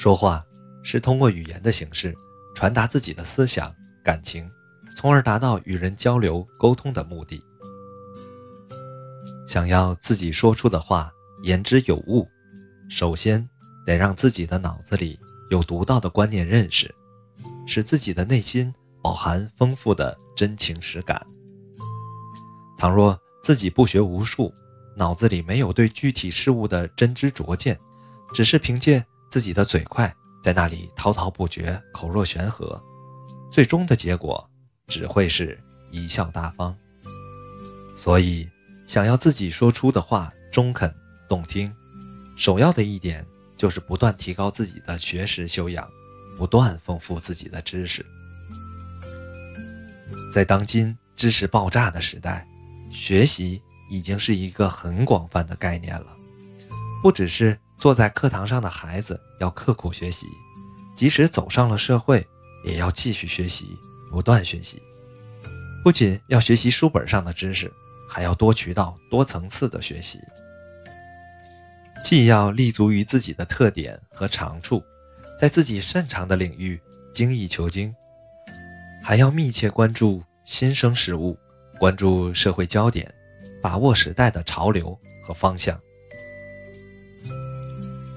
说话是通过语言的形式传达自己的思想、感情，从而达到与人交流沟通的目的。想要自己说出的话言之有物，首先得让自己的脑子里有独到的观念认识，使自己的内心饱含丰富的真情实感。倘若自己不学无术，脑子里没有对具体事物的真知灼见，只是凭借自己的嘴快在那里滔滔不绝、口若悬河，最终的结果只会是贻笑大方。所以，想要自己说出的话中肯动听，首要的一点就是不断提高自己的学识修养，不断丰富自己的知识。在当今知识爆炸的时代，学习。已经是一个很广泛的概念了，不只是坐在课堂上的孩子要刻苦学习，即使走上了社会，也要继续学习，不断学习。不仅要学习书本上的知识，还要多渠道、多层次的学习。既要立足于自己的特点和长处，在自己擅长的领域精益求精，还要密切关注新生事物，关注社会焦点。把握时代的潮流和方向。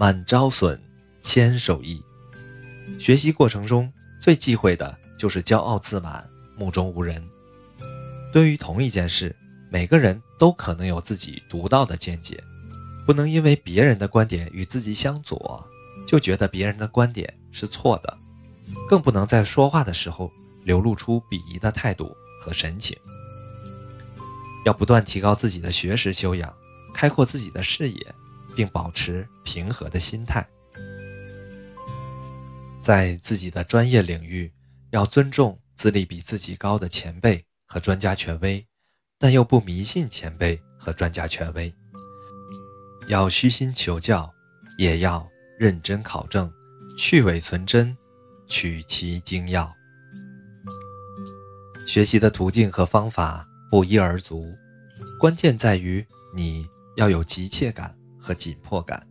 满招损，谦受益。学习过程中最忌讳的就是骄傲自满、目中无人。对于同一件事，每个人都可能有自己独到的见解，不能因为别人的观点与自己相左，就觉得别人的观点是错的，更不能在说话的时候流露出鄙夷的态度和神情。要不断提高自己的学识修养，开阔自己的视野，并保持平和的心态。在自己的专业领域，要尊重资历比自己高的前辈和专家权威，但又不迷信前辈和专家权威。要虚心求教，也要认真考证，去伪存真，取其精要。学习的途径和方法。不一而足，关键在于你要有急切感和紧迫感，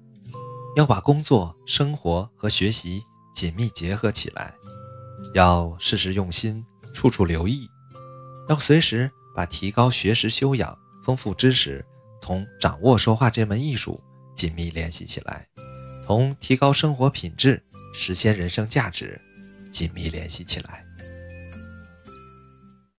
要把工作、生活和学习紧密结合起来，要事事用心，处处留意，要随时把提高学识修养、丰富知识同掌握说话这门艺术紧密联系起来，同提高生活品质、实现人生价值紧密联系起来。